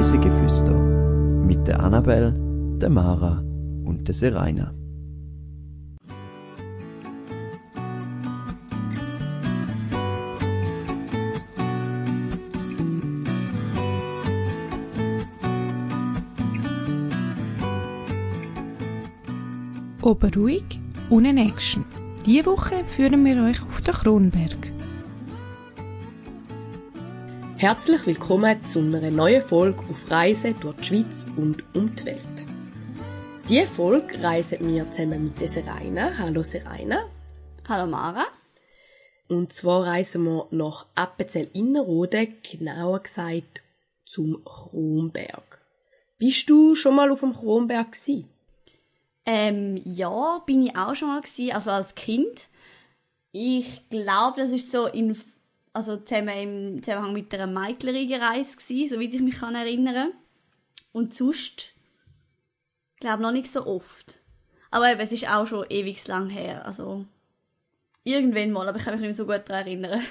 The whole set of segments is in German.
Reisegeflüster mit der Annabel, der Mara und der Seraina. Oben ruhig, unten Action. Diese Woche führen wir euch auf den Kronberg. Herzlich willkommen zu einer neuen Folge auf Reisen durch die Schweiz und um die Welt. Diese Folge reisen wir zusammen mit der. Hallo Seraina. Hallo Mara. Und zwar reisen wir nach Appenzell-Innerrhoden, genauer gesagt zum Kronberg. Bist du schon mal auf dem Kronberg gewesen? Ähm, ja, bin ich auch schon mal gewesen, also als Kind. Ich glaube, das ist so in, also zusammen im Zusammenhang mit einer meidlerigen Reise gewesen, soweit ich mich kann. Und sonst, glaube noch nicht so oft. Aber eben, es ist auch schon ewig lang her, also irgendwann mal, aber ich kann mich nicht mehr so gut daran erinnern.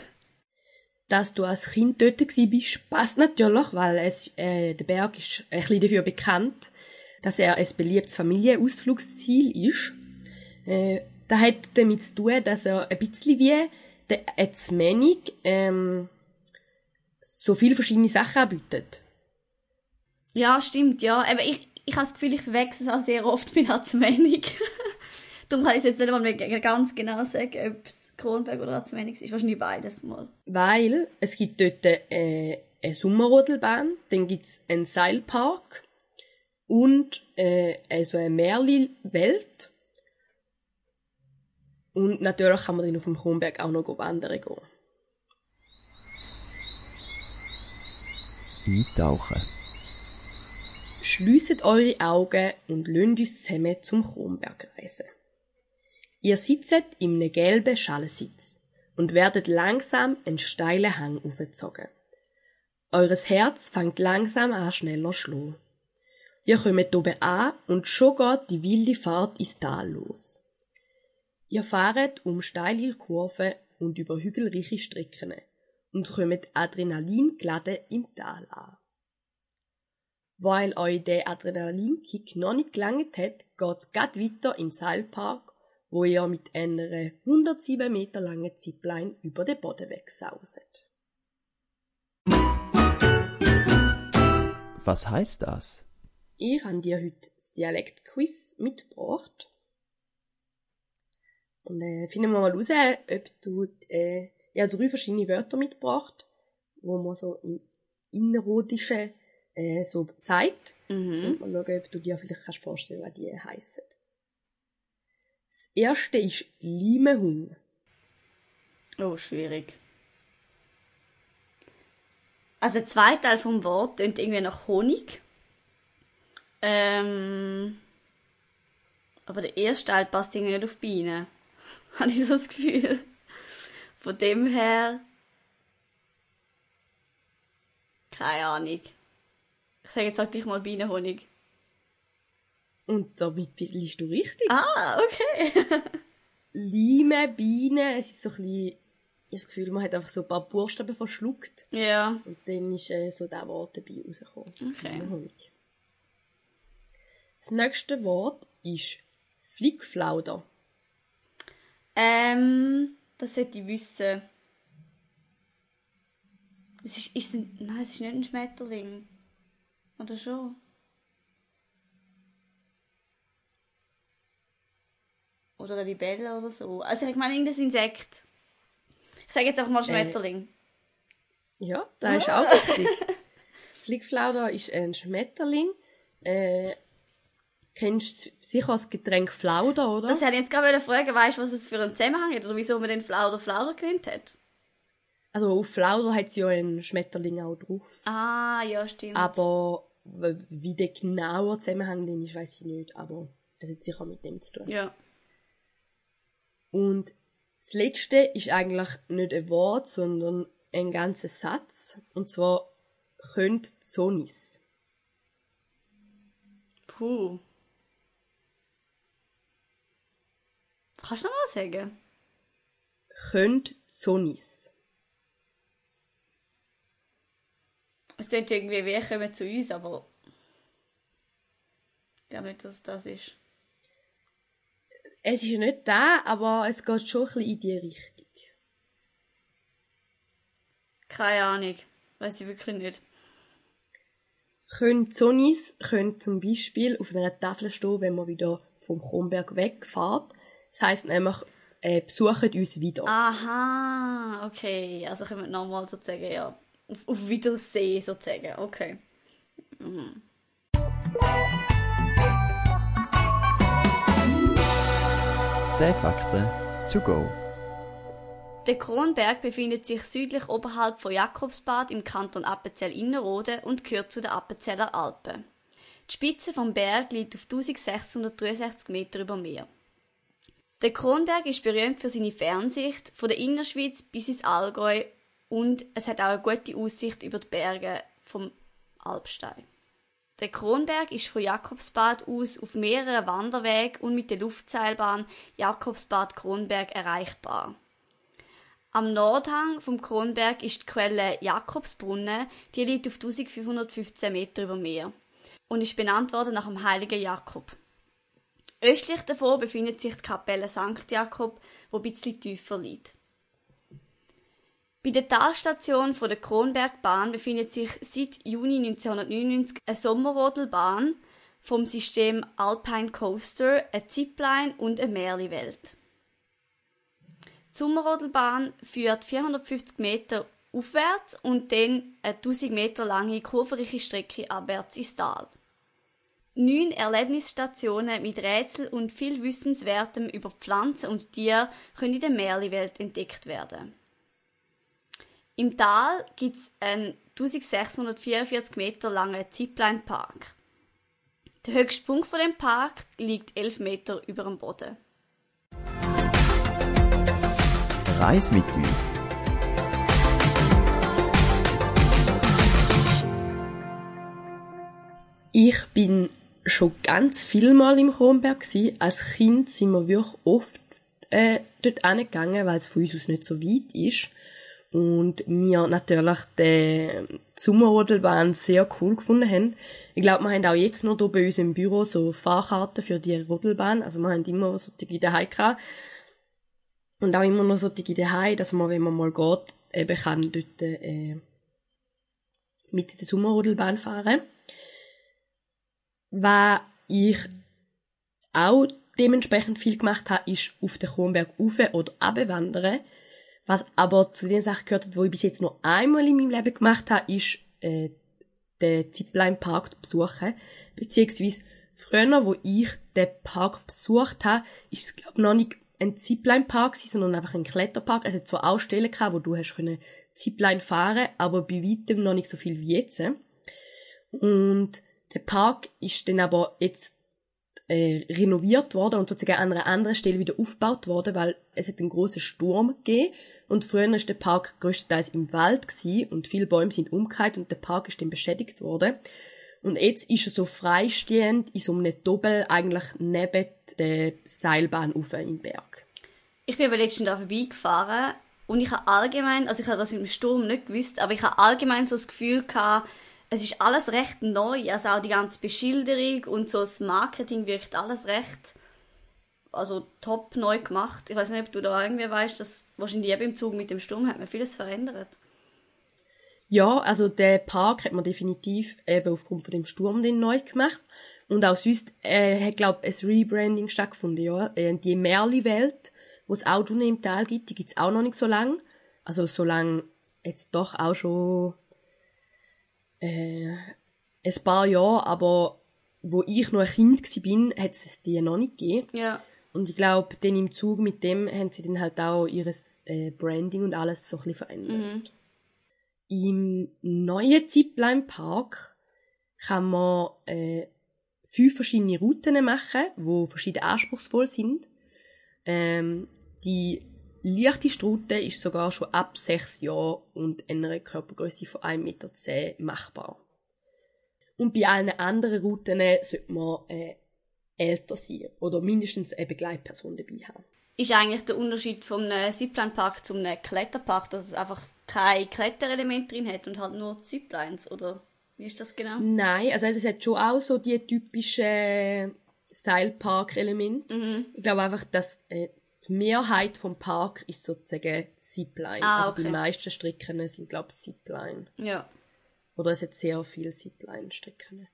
Dass du als Kind dort bist, passt natürlich, weil es, äh, der Berg ist ein bisschen dafür bekannt, dass er ein beliebtes Familienausflugsziel ist. Äh, das hat damit zu tun, dass er ein bisschen wie der Etzmenig ähm, so viele verschiedene Sachen anbietet. Ja, stimmt, ja. Aber ich, ich habe das Gefühl, ich verwechsel es auch sehr oft mit Azmenig. Darum kann ich es jetzt nicht mal mehr ganz genau sagen, ob es Kronberg oder Azmenig ist. Wahrscheinlich beides mal. Weil es gibt dort äh, eine Sommerrodelbahn, dann gibt's einen Seilpark und äh, also eine Märli-Welt. Und natürlich kann man dann auf dem Kronberg auch noch wandern gehen. Eintauchen. Schließt eure Augen und lasst uns zusammen zum Kronberg reisen. Ihr sitzt in einem gelben Schalensitz und werdet langsam einen steilen Hang aufgezogen. Eures Herz fängt langsam an schneller schlagen. Ihr kommt oben an und schon geht die wilde Fahrt ins Tal los. Ihr fahrt um steile Kurven und über hügelreiche Strecken und kommt Adrenalin geladen im Tal an. Weil euch der Adrenalinkick noch nicht gelangt hat, geht's grad weiter in Seilpark, wo ihr mit einer 107 Meter langen Zipline über den Boden wegsauset. Was heißt das? Ich habe dir heute das Dialektquiz mitgebracht. Und äh, finden wir mal raus, ob du äh, ja drei verschiedene Wörter mitgebracht, wo man so im Innerrhodischen äh, so sagt. Mhm. Und mal schauen, ob du dir vielleicht kannst vorstellen, was die heissen. Das erste ist Limehung. Oh, schwierig. Also der zweite Teil vom Wort klingt irgendwie nach Honig. Ähm, aber der erste Teil passt irgendwie nicht auf die Bienen. Habe ich so das Gefühl. Von dem her. Keine Ahnung. Ich sage jetzt halt gleich mal Bienenhonig. Und damit liegst du richtig. Ah, okay. Lime, Biene, es ist so ein bisschen, ich habe das Gefühl, man hat einfach so ein paar Buchstaben verschluckt. ja. Und dann ist äh, so der Wort dabei rausgekommen. Okay. Das nächste Wort ist Flickflauder. Ähm, das sollte ich wissen. Es ist, ist ein, nein, es ist nicht ein Schmetterling. Oder schon? Oder eine Libelle oder so. Also ich meine irgendein Insekt. Ich sage jetzt einfach mal Schmetterling. Ja, da ist auch richtig. Flickflauder ist ein Schmetterling. Äh, kennst du sicher das Getränk Flauder, oder? Das hätte ich jetzt gerade fragen, weißt du, was es für einen Zusammenhang hat oder wieso man den Flauder Flauder genannt hat? also auf Flauder hat sie ja einen Schmetterling auch drauf. Ah, ja, stimmt. Aber wie der genaue Zusammenhang denn ist, weiß ich nicht. Aber es hat sicher mit dem zu tun. Ja. Und das letzte ist eigentlich nicht ein Wort, sondern ein ganzer Satz. Und zwar könnt Sonis. Puh. Kannst du noch mal sagen? Könnt Sonis. Es klingt irgendwie, wie kommen zu uns, aber ich glaube nicht, dass es das ist. Es ist ja nicht da, aber es geht schon ein bisschen in die Richtung. Keine Ahnung. Weiß ich wirklich nicht. Können Sonis können zum Beispiel auf einer Tafel stehen, wenn man wieder vom Kronberg wegfährt. Das heisst nämlich, äh, besuchen uns wieder. Aha, okay. Also können wir nochmal sozusagen, ja, auf, auf Wiedersehen sozusagen. Okay. Mhm. Zehn Fakten to go. Der Kronberg befindet sich südlich oberhalb von Jakobsbad im Kanton Appenzell-Innerrhoden und gehört zu den Appenzeller Alpen. Die Spitze vom Berg liegt auf 1663 Meter über Meer. Der Kronberg ist berühmt für seine Fernsicht von der Innerschweiz bis ins Allgäu und es hat auch eine gute Aussicht über die Berge vom Alpstein. Der Kronberg ist von Jakobsbad aus auf mehreren Wanderwegen und mit der Luftseilbahn Jakobsbad-Kronberg erreichbar. Am Nordhang vom Kronberg ist die Quelle Jakobsbrunnen, die liegt auf 1515 Meter über Meer und ist benannt worden nach dem heiligen Jakob. Östlich davon befindet sich die Kapelle St. Jakob, wo bisschen tiefer liegt. Bei der Talstation von der Kronbergbahn befindet sich seit Juni 1999 eine Sommerrodelbahn vom System Alpine Coaster, eine Zipline und eine Märliwelt. Die Sommerrodelbahn führt 450 Meter aufwärts und dann eine 1000 Meter lange kurvenreiche Strecke abwärts ins Tal. Neun Erlebnisstationen mit Rätsel und viel Wissenswertem über Pflanzen und Tiere können in der Märliwelt entdeckt werden. Im Tal gibt es einen 1644 Meter langen Zipline-Park. Der höchste Punkt von dem Park liegt 11 Meter über dem Boden. Reis mit uns. Ich bin schon ganz viel Mal im Kronberg gsi. Als Kind sind wir wirklich oft äh, dort hingegangen, weil es von uns aus nicht so weit ist. Und wir natürlich die Sommerrodelbahn sehr cool gefunden haben. Ich glaube, wir haben auch jetzt noch hier bei uns im Büro so Fahrkarten für die Rodelbahn. Also wir haben immer so die daheim. Und auch immer noch so die daheim, dass man, wenn man mal geht, eben kann dort äh, mit der Sommerrodelbahn fahren. Was ich auch dementsprechend viel gemacht habe, ist auf den Kronberg rauf oder abwandern. Was aber zu den Sachen gehört hat, die ich bis jetzt nur einmal in meinem Leben gemacht habe, ist äh, den Zipline Park besuchen. Beziehungsweise früher, wo ich den Park besucht habe, ist es glaube noch nicht ein Zipline Park, sondern einfach ein Kletterpark. Es hat zwar auch Stellen gehabt, wo du hast können Zipline fahren, aber bei weitem noch nicht so viel wie jetzt. Und der Park ist dann aber jetzt äh, renoviert worden und sozusagen an einer anderen Stelle wieder aufgebaut worden, weil es hat einen großen Sturm gegeben und früher ist der Park größtenteils im Wald und viele Bäume sind umgekehrt und der Park ist dann beschädigt worden. Und jetzt ist er so freistehend in so einem Doppel eigentlich neben der Seilbahn auf im Berg. Ich bin aber letztens da vorbeigefahren und ich habe allgemein, also ich habe das mit dem Sturm nicht gewusst, aber ich habe allgemein so das Gefühl gehabt, es ist alles recht neu, also auch die ganze Beschilderung und so das Marketing wirkt alles recht, also top neu gemacht. Ich weiß nicht, ob du da irgendwie weißt, dass wahrscheinlich eben im Zug mit dem Sturm hat man vieles verändert. Ja, also der Park hat man definitiv eben aufgrund von dem Sturm den neu gemacht. Und auch sonst äh, hat, glaube ein Rebranding stattgefunden, ja. Äh, die Merli-Welt, wo es auch unten im Tal gibt, die gibt's auch noch nicht so lang. Also so lang jetzt doch auch schon äh, ein paar Jahre, aber wo ich noch ein Kind bin, hat es die noch nicht gegeben. Ja. Und ich glaube, dann im Zug mit dem haben sie dann halt auch ihres äh, Branding und alles so ein bisschen verändert. Mhm. Im neuen Zipline Park kann man äh, fünf verschiedene Routen machen, wo verschieden anspruchsvoll sind. Ähm, die leichteste Route ist sogar schon ab sechs Jahren und einer Körpergröße von 1,10 Meter machbar. Und bei allen anderen Routen sollte man äh, älter sein oder mindestens eine Begleitperson dabei haben. Ist eigentlich der Unterschied vom Zipline-Park zum Kletterpark, dass es einfach kein Kletterelement drin hat und halt nur Ziplines, oder wie ist das genau? Nein, also es hat schon auch so die typischen Seilpark-Elemente. Mhm. Ich glaube einfach, dass äh, die Mehrheit vom Park ist sozusagen Zipline. Ah, also okay. die meisten Strecken sind, glaube ich, Zipline. Ja. Oder es hat sehr viele Zipline-Strecken.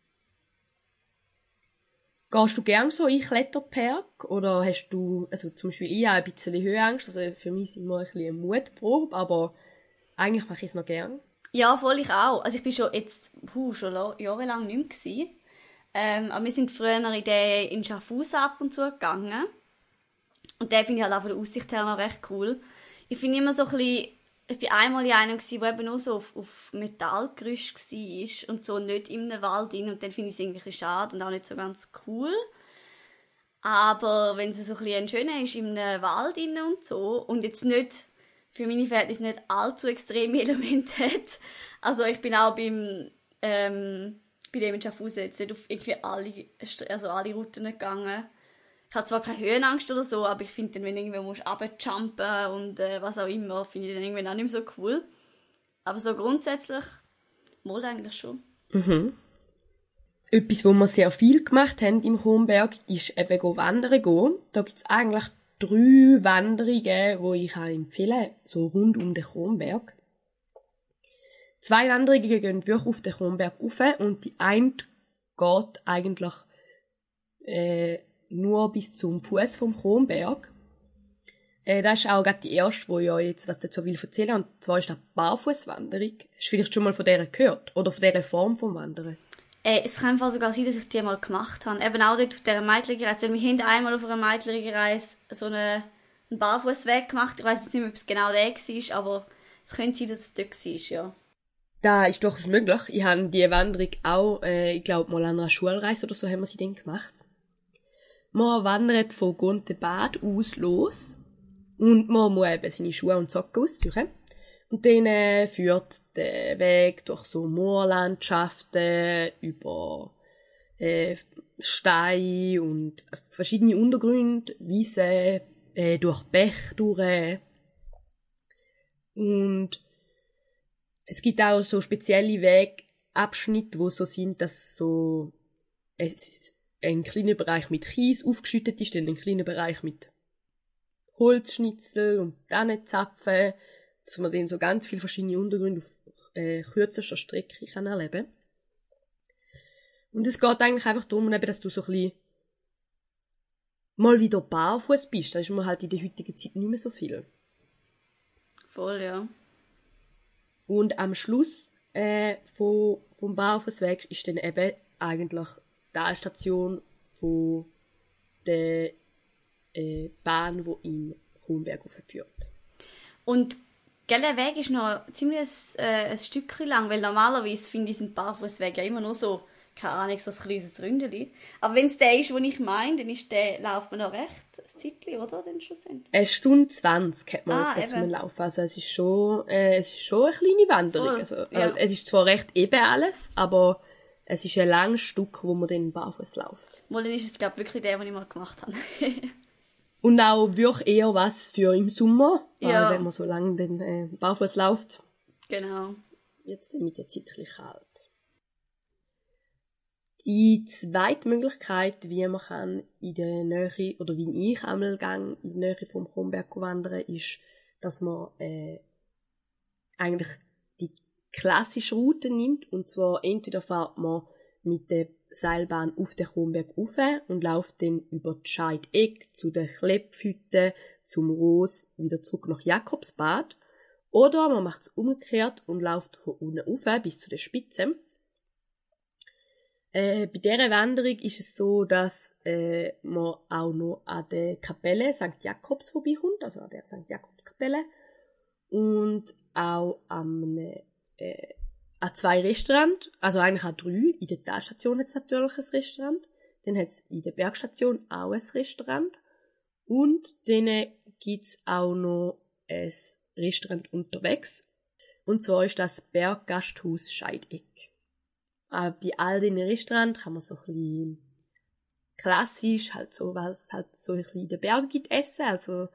Gehst du gern so in Kletterpark? Oder hast du, also zum Beispiel ich habe ein bisschen Höhenangst, also für mich ist immer ein bisschen eine Mutprobe, aber eigentlich mache ich es noch gern. Ja, voll ich auch. Also ich bin schon jetzt, puh, schon la- jahrelang nicht mehr gewesen. Ähm, aber wir sind früher in, den, in Schaffhausen ab und zu gegangen. Und den finde ich halt auch von der Aussicht her noch recht cool. Ich finde immer so ein bisschen, ich bin einmal in einem gewesen, wo eben nur so auf, auf Metallgerüst war und so nicht in einem Wald drin. Und dann finde ich es irgendwie schade und auch nicht so ganz cool. Aber wenn es so ein bisschen schöner ist, in einem Wald drin und so, und jetzt nicht, für meine Verhältnisse nicht allzu extreme Elemente hat. Also ich bin auch beim, ähm, bei dem in Schaffhausen jetzt nicht auf irgendwie alle, also alle Routen gegangen. Habe zwar keine Höhenangst oder so, aber ich finde dann, wenn du irgendwo musst runterjumpen und äh, was auch immer, finde ich dann irgendwann auch nicht mehr so cool. Aber so grundsätzlich, wohl eigentlich schon. Etwas, wo wir sehr viel gemacht haben im Homberg, ist eben go wandern gehen. Da gibt's eigentlich drei Wanderungen, wo ich auch empfehle, so rund um den Kronberg. Zwei Wanderungen gehen wirklich auf den Kronberg rauf und die eine geht eigentlich äh, nur bis zum Fuß vom Kronberg. Äh, das ist auch gerade die erste, wo ich euch jetzt was dazu will erzählen. Und zwar ist das Barfußwanderung. Hast du vielleicht schon mal von der gehört? Oder von dieser Form vom Wandern? Äh, es kann sogar sein, dass ich die mal gemacht habe. Eben auch dort auf dieser Meitligereise. Weil wir haben einmal auf einer Meitligereise so eine, einen Barfußweg gemacht. Ich weiß jetzt nicht mehr, ob es genau der war, aber es könnte sein, dass es dort war, ja. Da ist durchaus möglich. Ich habe die Wanderung auch, äh, ich glaube, mal an einer Schulreise oder so haben wir sie dann gemacht. Man wandert von Gontebad aus los und man muss eben seine Schuhe und Socken aussuchen. Und dann äh, führt der Weg durch so Moorlandschaften, über äh, Steine und verschiedene Untergründe, Wiesen, äh, durch Bäche durch. Und es gibt auch so spezielle Wegabschnitte, wo so sind, dass so es ein kleiner Bereich mit Kies aufgeschüttet ist, dann ein kleiner Bereich mit Holzschnitzel und Tannenzapfen, dass man dann so ganz viele verschiedene Untergründe auf äh, kürzester Strecke kann erleben Und es geht eigentlich einfach darum, eben, dass du so ein bisschen mal wieder barfuß bist. Das ist mir halt in der heutigen Zeit nicht mehr so viel. Voll, ja. Und am Schluss äh, von, vom Barfußweg ist dann eben eigentlich Talstation von der äh, Bahn, wo in Kronberg führt. Und gell, der Weg ist noch ziemlich ein, äh, ein Stückchen lang, weil normalerweise finde ich sind Barfußwege ja immer nur so, keine Ahnung, so ein kleines Ründeli. Aber wenn es der ist, den ich meine, dann ist der, läuft man noch recht ein Zeitchen, oder? Dann schlussendlich. Eine Stunde 20 hat man Ah, zum. Laufen. Also es ist schon, äh, es ist schon eine kleine Wanderung. Also, ja. äh, es ist zwar recht eben alles, aber es ist ein langes Stück, wo man dann barfuß läuft. Mal dann ist es, glaube ich, wirklich der, den ich mal gemacht habe. Und auch wirklich eher was für im Sommer, weil Ja. wenn man so lange dann äh, barfuß läuft, genau. jetzt mit der Zeit ein kalt. Die zweite Möglichkeit, wie man kann in der Nähe, oder wie ich einmal gang in der Nähe vom Kronberg wandern, ist, dass man äh, eigentlich die klassische Route nimmt, und zwar entweder fährt man mit der Seilbahn auf den Kronberg rauf und läuft dann über die Scheideck zu den Klepphütten, zum Ros, wieder zurück nach Jakobsbad. Oder man macht es umgekehrt und läuft von unten rauf bis zu der Spitze. Äh, bei dieser Wanderung ist es so, dass äh, man auch noch an der Kapelle St. Jakobs vorbeikommt, also an der St. Jakobs-Kapelle. Und auch an, äh, an zwei Restaurants, also eigentlich an drei. In der Talstation hat es natürlich ein Restaurant. Dann hat es in der Bergstation auch ein Restaurant. Und dann gibt's auch noch ein Restaurant unterwegs. Und zwar ist das Berggasthaus Scheideck. Äh, bei all den Restaurants kann man so ein bisschen klassisch, halt so, was es halt so ein bisschen in den Bergen gibt, essen. Also,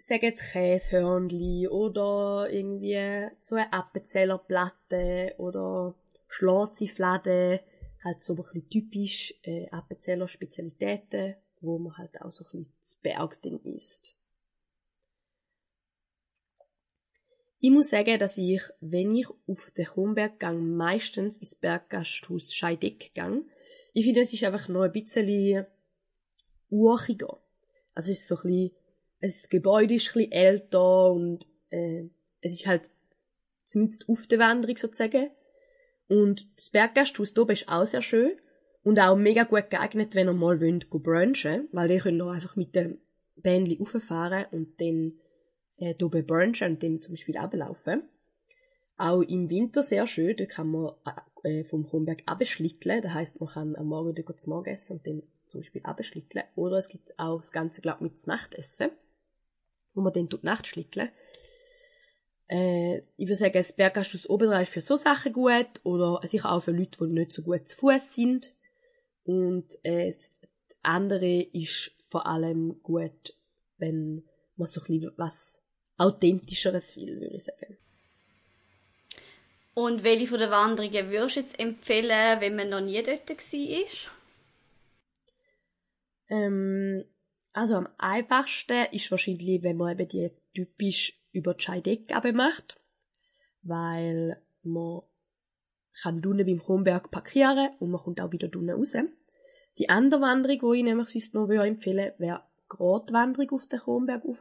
sagen jetzt Käsehörnli oder irgendwie so eine Appenzellerplatte oder Schlaziflade, halt so ein bisschen typisch äh, Appenzeller Spezialitäten, wo man halt auch so ein bisschen das Berg dann isst. Ich muss sagen, dass ich, wenn ich auf den Kronberg gang, meistens ins Berggasthaus Scheideck gang. Ich finde, es ist einfach noch ein bisschen urchiger. Also es ist so ein bisschen, das Gebäude ist ein bisschen älter und äh, es ist halt zumindest auf der Wanderung sozusagen. Und das Berggasthaus oben ist auch sehr schön und auch mega gut geeignet, wenn ihr mal wollt, brunchen, weil ihr könnt auch einfach mit dem Bändli rauffahren und dann äh, oben brunchen und dann zum Beispiel ablaufen. Auch im Winter sehr schön, da kann man äh, vom Kronberg abschlitteln, das heißt, man kann am Morgen dort zum Morgen essen und dann zum Beispiel abschlitteln. Oder es gibt auch das Ganze, glaube mit Nachtessen, wo man dann tut Nachtschlitteln. Äh, ich würde sagen, das Berggasthaus Oberreich ist für so Sachen gut oder sicher auch für Leute, die nicht so gut zu Fuß sind. Und äh, das andere ist vor allem gut, wenn man so ein bisschen was Authentischeres will, würde ich sagen. Und welche von den Wanderungen würdest du jetzt empfehlen, wenn man noch nie dort war? Ähm, also am einfachsten ist wahrscheinlich, wenn man eben die typisch über die Scheidecke macht, weil man kann unten beim Kronberg parkieren und man kommt auch wieder unten raus. Die andere Wanderung, die ich nämlich sonst noch empfehlen würde, wäre die Gratwanderung auf den Kronberg rauf.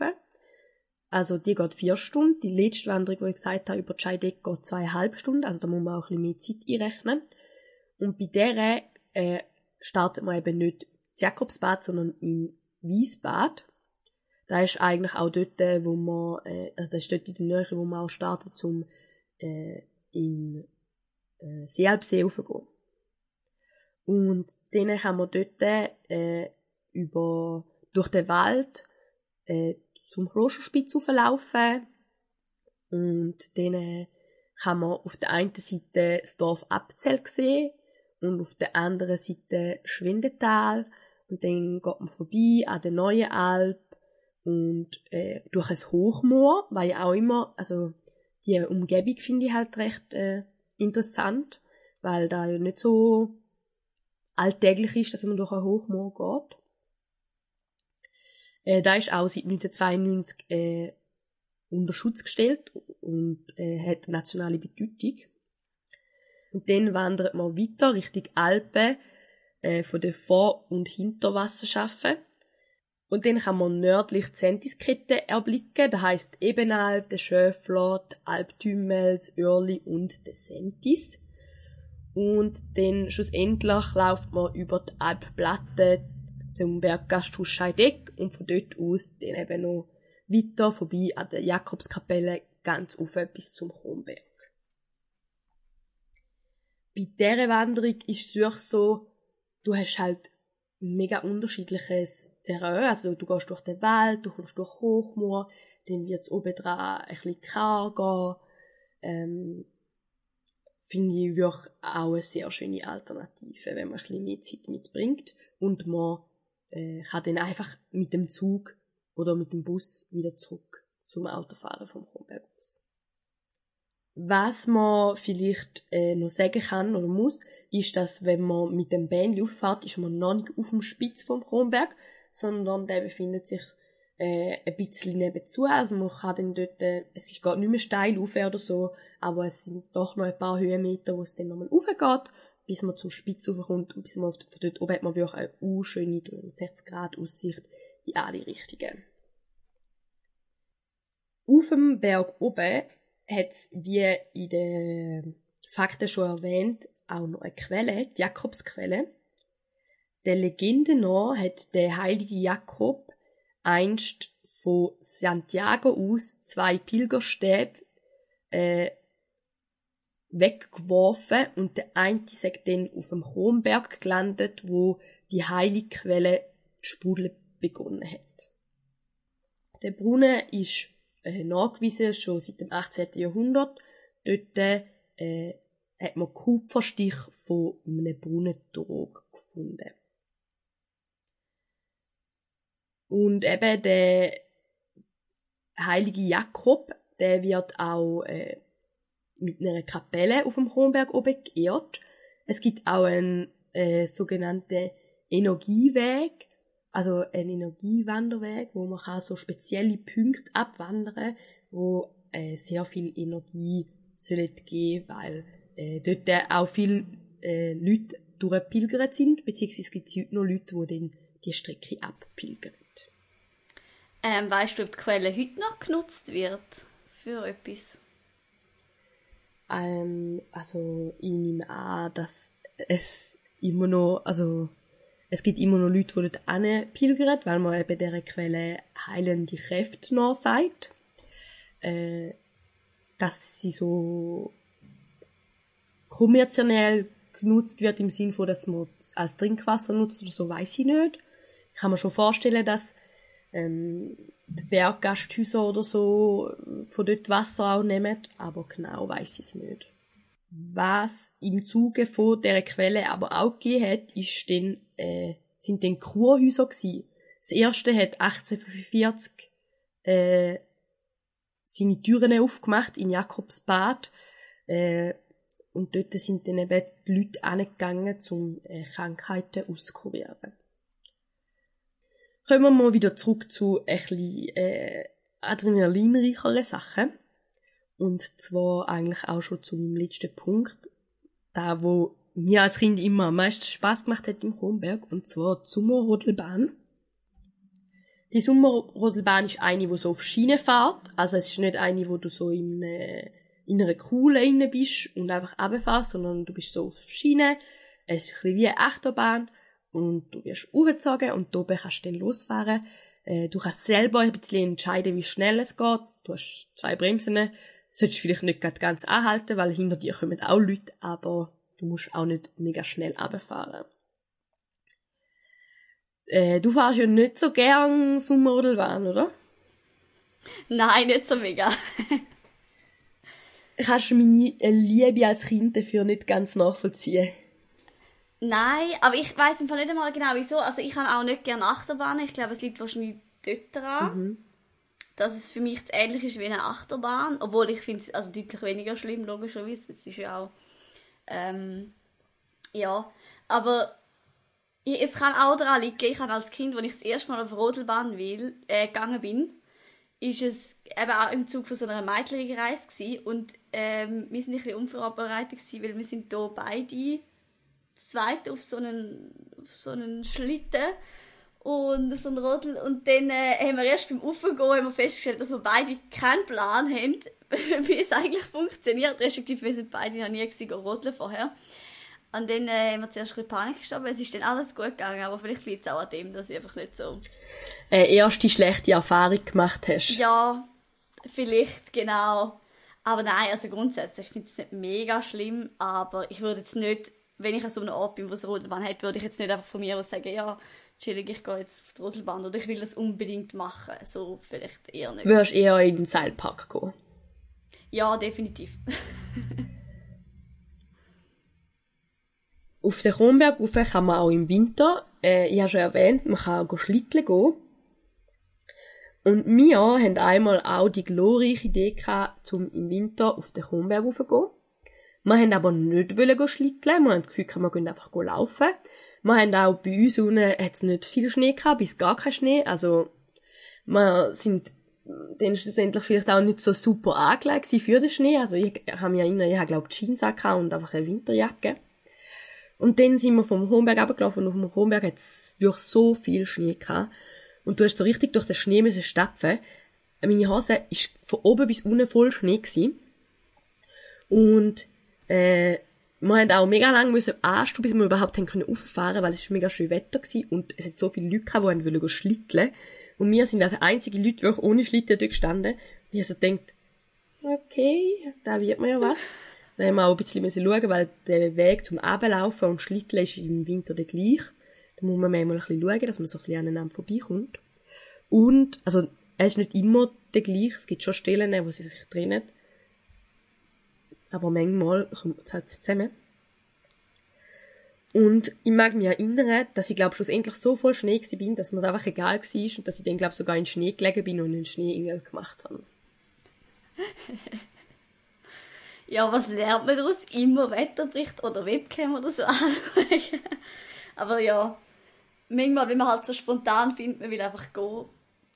Also die geht vier Stunden. Die letzte Wanderung, die ich gesagt habe, über die Scheidegg geht zweieinhalb Stunden. Also da muss man auch ein bisschen mehr Zeit einrechnen. Und bei der äh, startet man eben nicht in Jakobsbad, sondern in Wiesbad. Da ist eigentlich auch dort, wo man, äh, also das ist dort in der Nähe, wo man auch startet, um äh, in äh, Sealbsee raufzugehen. Und dann kann man dort äh, über, durch den Wald äh, zum Klosterspitz laufen und dann kann man auf der einen Seite das Dorf Abzell sehen und auf der anderen Seite Schwindetal und dann geht man vorbei an der Neuen Alp und äh, durch ein Hochmoor, weil ja auch immer, also die Umgebung finde ich halt recht äh, interessant, weil da ja nicht so alltäglich ist, dass man durch ein Hochmoor geht. Äh, da ist auch seit 1992 äh, unter Schutz gestellt und äh, hat nationale Bedeutung. Und dann wandert man weiter Richtung Alpen äh, von den Vor- und Hinterwasserschaften. Und dann kann man nördlich die Sentiskette erblicken, das heisst Ebenalp, der Schöfler, die Alp Tümmels, Örli und der Sentis. Und dann schlussendlich läuft man über die Alpplatte zum Berggasthaus Scheideck und von dort aus dann eben noch weiter vorbei an der Jakobskapelle ganz auf bis zum Kronberg. Bei dieser Wanderung ist es so, du hast halt mega unterschiedliches Terrain. Also du gehst durch den Wald, du kommst durch Hochmoor, dann wird es oben dran ein bisschen karger. Ähm, Finde ich wirklich auch eine sehr schöne Alternative, wenn man ein bisschen mehr Zeit mitbringt und man äh, kann dann einfach mit dem Zug oder mit dem Bus wieder zurück zum Autofahren vom Kronberg aus. Was man vielleicht äh, noch sagen kann oder muss, ist, dass wenn man mit dem Bändli auffährt, ist man noch nicht auf dem Spitz vom Kronberg, sondern der befindet sich äh, ein bisschen nebenzu. Also man kann dann dort, äh, es geht nicht mehr steil rauf oder so, aber es sind doch noch ein paar Höhenmeter, wo es dann nochmal raufgeht bis man zur Spitze raufkommt und bis man von dort oben hat man wirklich eine uh, schöne 360 Grad Aussicht in alle Richtungen. Auf dem Berg oben hat es, wie in den Fakten schon erwähnt, auch noch eine Quelle, die Jakobsquelle. Der Legende nach hat der heilige Jakob einst von Santiago aus zwei Pilgerstäbe äh, weggeworfen und der eine sagt dann auf dem Kronberg gelandet, wo die heilige Quelle zu sprudeln begonnen hat. Der Brunnen ist äh, nachgewiesen schon seit dem 18. Jahrhundert. Dort äh, hat man Kupferstich von einem Brunnentrog gefunden. Und eben der heilige Jakob, der wird auch äh, mit einer Kapelle auf dem Kronberg oben geehrt. Es gibt auch einen äh, sogenannten Energieweg, also einen Energiewanderweg, wo man kann so spezielle Punkte abwandern, wo äh, sehr viel Energie sollen geben, weil äh, dort auch viele äh, Leute durchgepilgert sind, beziehungsweise es gibt heute noch Leute, die dann die Strecke abpilgern. Ähm, weißt du, ob die Quelle heute noch genutzt wird für etwas? Ähm, also ich nehme an, dass es immer noch, also es gibt immer noch Leute, die dort pilgern, weil man eben dieser Quelle heilende Kräfte noch sagt. Äh, dass sie so kommerziell genutzt wird im Sinne von, dass man es als Trinkwasser nutzt oder so, weiß ich nicht. Ich kann mir schon vorstellen, dass ähm, die Berggasthäuser oder so von dort Wasser auch nehmen, aber genau weiß ich es nicht. Was im Zuge von dieser Quelle aber auch gegeben hat, ist dann, äh, sind dann Kurhäuser gewesen. Das erste hat 1845 äh, seine Türen aufgemacht in Jakobsbad. Äh, und dort sind dann eben die Leute angegangen, um äh, Krankheiten auszukurieren. Kommen wir mal wieder zurück zu bisschen, äh, adrenalinreicheren Sachen. Und zwar eigentlich auch schon zu meinem letzten Punkt. Da, wo mir als Kind immer am meisten Spaß gemacht hat im Kronberg. Und zwar die Sommerrodelbahn. Die Sommerrodelbahn ist eine, die so auf Schiene fährt. Also es ist nicht eine, wo du so in, äh, in einer Kuhle inne bist und einfach runterfährst, sondern du bist so auf Schiene. Es ist ein bisschen wie eine Achterbahn und du wirst aufgezogen und oben kannst du dann losfahren. Äh, du kannst selber ein bisschen entscheiden, wie schnell es geht. Du hast zwei Bremsen. Solltest vielleicht nicht ganz anhalten, weil hinter dir kommen auch Leute, aber du musst auch nicht mega schnell runterfahren. Äh, du fährst ja nicht so gern Sommerrodelbahn, oder? Nein, nicht so mega. Kannst du meine Liebe als Kind dafür nicht ganz nachvollziehen? Nein, aber ich weiß einfach nicht einmal genau wieso. Also ich habe auch nicht gerne Achterbahnen. Ich glaube, es liegt wahrscheinlich dort dran. Mhm. Dass es für mich ähnlich ist wie eine Achterbahn. Obwohl ich finde es also deutlich weniger schlimm, logischerweise. Es ist ja auch... Ähm, ja, aber es kann auch daran liegen, ich habe als Kind, als ich das erste Mal auf Rodelbahn will, äh, gegangen bin, ist es eben auch im Zug von so einer Mädchenreise gewesen. und ähm, wir sind ein bisschen unvorbereitet gewesen, weil wir sind hier beide zweit auf so einen, auf so einen Schlitten und so einen Rodel und dann äh, haben wir erst beim Aufgehen haben wir festgestellt, dass wir beide keinen Plan haben, wie es eigentlich funktioniert, respektive wir sind beide noch nie gewesen, rodeln vorher. Und dann äh, haben wir zuerst ein bisschen Panik gestorben. Es ist dann alles gut gegangen, aber vielleicht liegt es auch an dem, dass ich einfach nicht so... Eine erste schlechte Erfahrung gemacht hast. Ja, vielleicht, genau. Aber nein, also grundsätzlich, ich finde es nicht mega schlimm, aber ich würde jetzt nicht, wenn ich an so einem Ort bin, wo es Rodelbahn hat, würde ich jetzt nicht einfach von mir aus sagen, ja, chillig, ich gehe jetzt auf die Rodelbahn oder ich will das unbedingt machen. So vielleicht eher nicht. Würdest eher in den Seilpark gehen? Ja, definitiv. Auf den Kronberg rauf kann man auch im Winter, äh, ich habe schon erwähnt, man kann auch schlitteln gehen. Und wir haben einmal auch die glorreiche Idee gehabt, um im Winter auf den Kronberg gehen. Wir haben aber nicht wollen schlitteln, wir haben das Gefühl, wir gehen einfach laufen. Wir haben auch bei uns unten hat's nicht viel Schnee gehabt, bis gar kein Schnee, also wir sind dann schlussendlich vielleicht auch nicht so super angelegt für den Schnee. Also ich habe mich erinnert, ich habe glaube Jeans und einfach eine Winterjacke. Und dann sind wir vom Homberg abgelaufen und auf dem Homberg hat es wirklich so viel Schnee gehabt. Und du hast so richtig durch den Schnee müssen stapfen. Meine Hose ist von oben bis unten voll Schnee gewesen. Und, äh, wir haben auch mega lange müssen anstehen, bis wir überhaupt haben rauffahren, weil es mega schön Wetter gewesen und es hat so viele Leute gehabt, die wollen schlitteln. Und wir sind also einzige Leute, die ohne Schlitten dort gestanden. Und ich also gedacht, okay, da wird mir ja was. Dann haben wir auch ein bisschen müssen schauen, weil der Weg zum Ablaufen und Schlitteln ist im Winter der gleich. Da muss man manchmal ein bisschen schauen, dass man so ein bisschen aneinander vorbeikommt. Und, also, er ist nicht immer der gleich. Es gibt schon Stellen, wo sie sich trennen. Aber manchmal kommt es halt zusammen. Und ich mag mich erinnern, dass ich glaube schlussendlich so voll Schnee war, bin, dass mir das einfach egal war und dass ich dann glaube sogar in Schnee gelegen bin und einen Schneeengel gemacht habe. Ja, was lernt man daraus? Immer Wetterbericht oder Webcam oder so anschauen. Aber ja, manchmal, wenn man halt so spontan findet, man will einfach gehen,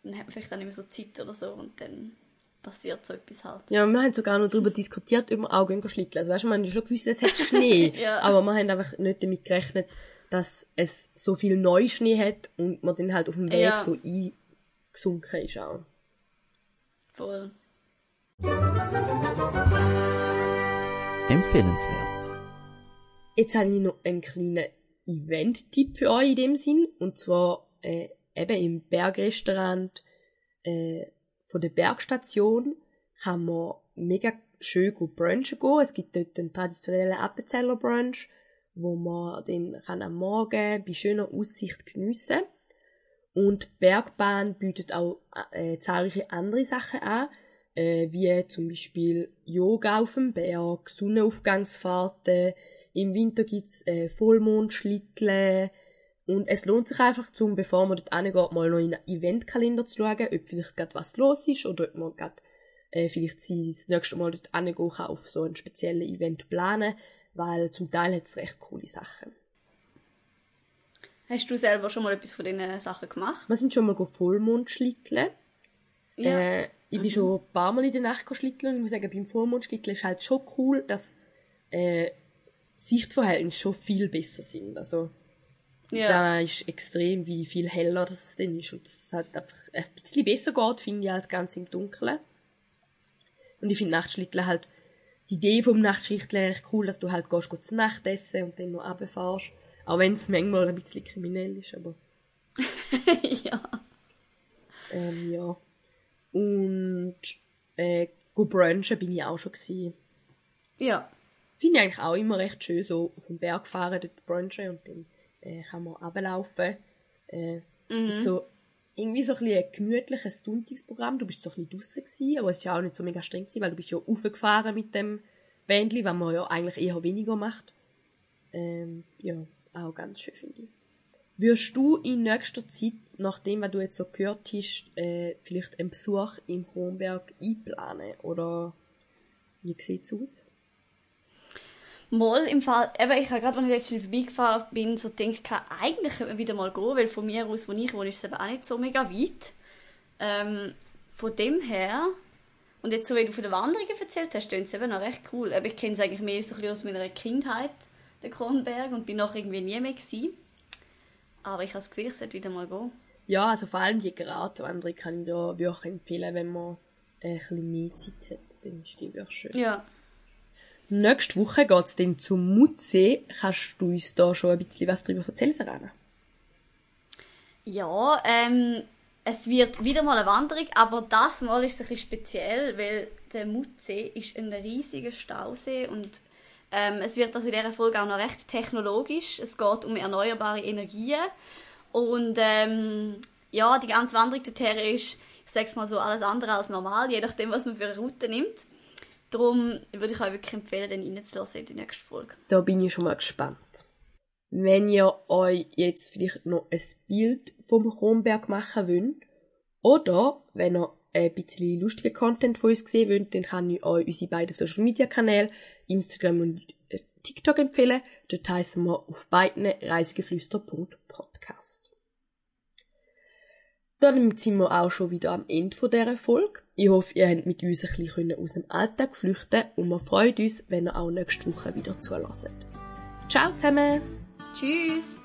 dann hat man vielleicht auch nicht mehr so Zeit oder so und dann passiert so etwas halt. Ja, wir haben sogar noch darüber diskutiert, ob wir auch gehen schlitteln. Also weißt du, man hat schon gewusst, es hat Schnee, Ja. aber wir haben einfach nicht damit gerechnet, dass es so viel Neuschnee hat und man dann halt auf dem Weg Ja. so eingesunken ist auch. Voll. Empfehlenswert. Jetzt habe ich noch einen kleinen Event-Tipp für euch in dem Sinn. Und zwar äh, eben im Bergrestaurant äh, von der Bergstation kann man mega schön gut brunchen gehen. Es gibt dort einen traditionellen Appenzeller Brunch, wo man den kann am Morgen bei schöner Aussicht geniessen Und die Bergbahn bietet auch äh, zahlreiche andere Sachen an, äh, wie zum Beispiel Yoga auf dem Berg, Sonnenaufgangsfahrten, im Winter gibt's äh, Vollmondschlitteln und es lohnt sich einfach, zum, bevor man dort hingeht, mal noch in den Eventkalender zu schauen, ob vielleicht gerade was los ist oder ob man gerade äh, vielleicht sie das nächste Mal dort hingehen kann, auf so ein spezielles Event planen, weil zum Teil hat es recht coole Sachen. Hast du selber schon mal etwas von diesen Sachen gemacht? Wir sind schon mal go Vollmondschlitteln. Äh, ich bin schon ein paar Mal in der Nacht schlitteln und ich muss sagen, beim Vollmondschlitteln ist halt schon cool, dass äh, Sichtverhältnisse schon viel besser sind. Also ja. da ist extrem, wie viel heller das dann ist und es halt einfach ein bisschen besser geht, finde ich, als ganz im Dunkeln. Und ich finde Nachtschlitteln halt, die Idee vom Nachtschlitteln recht cool, dass du halt gehst, gehst zu Nacht essen und dann noch runterfährst. Auch wenn es manchmal ein bisschen kriminell ist, aber ja. ähm, ja. Und äh, go brunchen bin ich auch schon gewesen. Ja. Finde ich eigentlich auch immer recht schön, so auf den Berg fahren, dort brunchen und dann äh, kann man runterlaufen. Äh, Ist so irgendwie so ein, bisschen ein gemütliches Sonntagsprogramm. Du bist so ein bisschen draussen gewesen, aber es ist ja auch nicht so mega streng gewesen, weil du bist ja raufgefahren mit dem Bändli, was man ja eigentlich eher weniger macht. Ähm, ja, auch ganz schön, finde ich. Würdest du in nächster Zeit, nachdem was du jetzt so gehört hast, äh, vielleicht einen Besuch im Kronberg einplanen? Oder wie sieht's aus? Mal im Fall, eben, ich habe gerade, als ich letztens vorbeigefahren bin, so gedacht, eigentlich könnte man wieder mal gehen, weil von mir aus, wo ich wohne, ist es eben auch nicht so mega weit. Ähm, von dem her, und jetzt so wie du von den Wanderungen erzählt hast, klingt es eben noch recht cool. Aber ich kenne es eigentlich mehr so ein bisschen aus meiner Kindheit, den Kronberg, und bin noch irgendwie nie mehr gewesen. Aber ich habe das Gefühl, ich sollte wieder mal gehen. Ja, also vor allem die Gratwanderung kann ich da wirklich empfehlen, wenn man ein bisschen mehr Zeit hat, dann ist die wirklich schön. Ja. Nächste Woche geht's dann zum Mutsee. Kannst du uns da schon ein bisschen was darüber erzählen, Sarana? Ja, ähm, es wird wieder mal eine Wanderung, aber das Mal ist es ein bisschen speziell, weil der Mutsee ist ein riesiger Stausee und ähm, es wird also in dieser Folge auch noch recht technologisch. Es geht um erneuerbare Energien und ähm, ja, die ganze Wanderung dorthin ist, ich sag's mal so, alles andere als normal, je nachdem, was man für eine Route nimmt. Darum würde ich euch wirklich empfehlen, den reinzulassen in die nächste Folge. Da bin ich schon mal gespannt. Wenn ihr euch jetzt vielleicht noch ein Bild vom Kronberg machen wollt, oder wenn ihr ein bisschen lustigen Content von uns sehen wollt, dann kann ich euch unsere beiden Social Media Kanäle, Instagram und äh, TikTok empfehlen. Dort heißen wir auf beiden reisegeflüster.podcast. Damit sind wir auch schon wieder am Ende dieser Folge. Ich hoffe, ihr habt mit uns ein bisschen aus dem Alltag flüchten und wir freuen uns, wenn ihr auch nächste Woche wieder zulässt. Ciao zusammen! Tschüss!